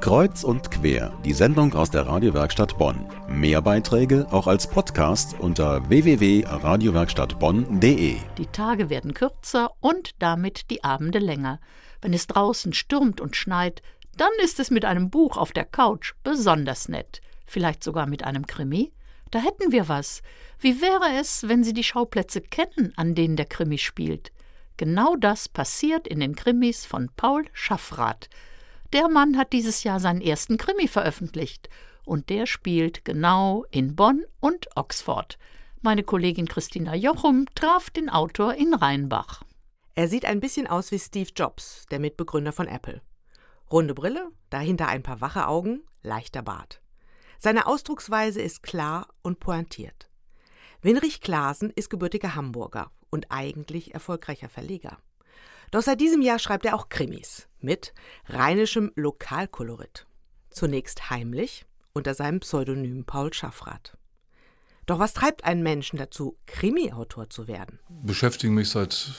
Kreuz und quer, die Sendung aus der Radiowerkstatt Bonn. Mehr Beiträge auch als Podcast unter www.radiowerkstattbonn.de. Die Tage werden kürzer und damit die Abende länger. Wenn es draußen stürmt und schneit, dann ist es mit einem Buch auf der Couch besonders nett. Vielleicht sogar mit einem Krimi? Da hätten wir was. Wie wäre es, wenn Sie die Schauplätze kennen, an denen der Krimi spielt? Genau das passiert in den Krimis von Paul Schaffrath. Der Mann hat dieses Jahr seinen ersten Krimi veröffentlicht und der spielt genau in Bonn und Oxford. Meine Kollegin Christina Jochum traf den Autor in Rheinbach. Er sieht ein bisschen aus wie Steve Jobs, der Mitbegründer von Apple. Runde Brille, dahinter ein paar wache Augen, leichter Bart. Seine Ausdrucksweise ist klar und pointiert. Winrich Klaasen ist gebürtiger Hamburger und eigentlich erfolgreicher Verleger. Doch seit diesem Jahr schreibt er auch Krimis mit rheinischem Lokalkolorit. Zunächst heimlich unter seinem Pseudonym Paul Schaffrath. Doch was treibt einen Menschen dazu, Krimi-Autor zu werden? Beschäftige mich seit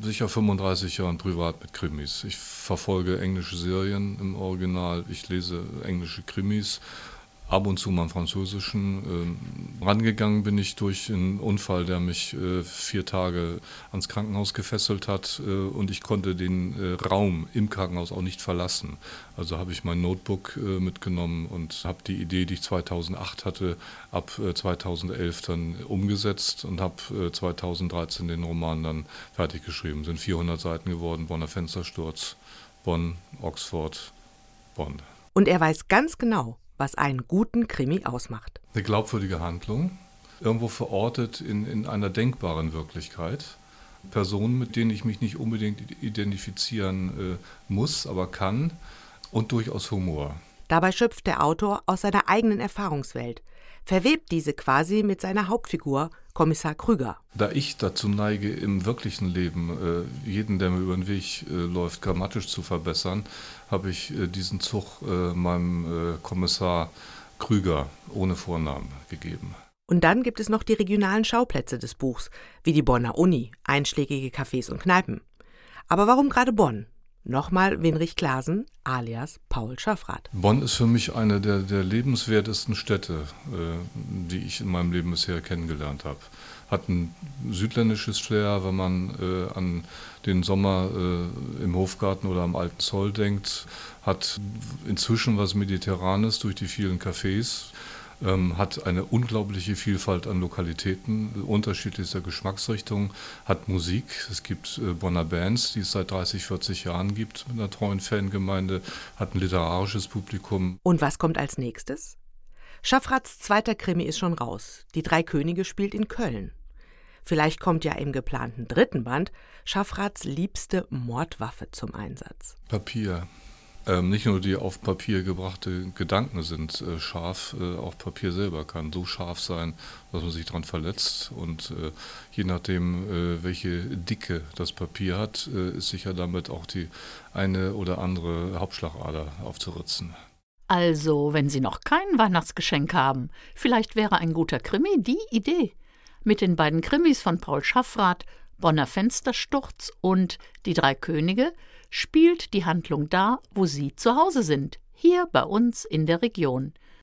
sicher 35 Jahren privat mit Krimis. Ich verfolge englische Serien im Original, ich lese englische Krimis ab und zu mal französischen. Ähm, rangegangen bin ich durch einen Unfall, der mich äh, vier Tage ans Krankenhaus gefesselt hat äh, und ich konnte den äh, Raum im Krankenhaus auch nicht verlassen. Also habe ich mein Notebook äh, mitgenommen und habe die Idee, die ich 2008 hatte, ab 2011 äh, dann umgesetzt und habe 2013 äh, den Roman dann fertig geschrieben. Sind 400 Seiten geworden, Bonner Fenstersturz, Bonn, Oxford, Bonn. Und er weiß ganz genau, was einen guten Krimi ausmacht. Eine glaubwürdige Handlung, irgendwo verortet in, in einer denkbaren Wirklichkeit. Personen, mit denen ich mich nicht unbedingt identifizieren äh, muss, aber kann. Und durchaus Humor. Dabei schöpft der Autor aus seiner eigenen Erfahrungswelt, verwebt diese quasi mit seiner Hauptfigur, Kommissar Krüger. Da ich dazu neige, im wirklichen Leben äh, jeden, der mir über den Weg äh, läuft, grammatisch zu verbessern, habe ich äh, diesen Zug äh, meinem äh, Kommissar Krüger ohne Vornamen gegeben. Und dann gibt es noch die regionalen Schauplätze des Buchs, wie die Bonner Uni, einschlägige Cafés und Kneipen. Aber warum gerade Bonn? Nochmal Winrich Klasen alias Paul Schaffrath. Bonn ist für mich eine der, der lebenswertesten Städte, äh, die ich in meinem Leben bisher kennengelernt habe. Hat ein südländisches Flair, wenn man äh, an den Sommer äh, im Hofgarten oder am Alten Zoll denkt. Hat inzwischen was Mediterranes durch die vielen Cafés ähm, hat eine unglaubliche Vielfalt an Lokalitäten, unterschiedlichster Geschmacksrichtungen, hat Musik. Es gibt äh, Bonner Bands, die es seit 30, 40 Jahren gibt mit einer treuen Fangemeinde, hat ein literarisches Publikum. Und was kommt als nächstes? Schaffrats zweiter Krimi ist schon raus. Die Drei Könige spielt in Köln. Vielleicht kommt ja im geplanten dritten Band Schaffrats liebste Mordwaffe zum Einsatz. Papier. Ähm, nicht nur die auf Papier gebrachte Gedanken sind äh, scharf, äh, auch Papier selber kann so scharf sein, dass man sich daran verletzt. Und äh, je nachdem, äh, welche Dicke das Papier hat, äh, ist sicher damit auch die eine oder andere Hauptschlagader aufzuritzen. Also, wenn Sie noch kein Weihnachtsgeschenk haben, vielleicht wäre ein guter Krimi die Idee. Mit den beiden Krimis von Paul Schaffrath, Bonner Fenstersturz und Die drei Könige spielt die Handlung da, wo Sie zu Hause sind, hier bei uns in der Region.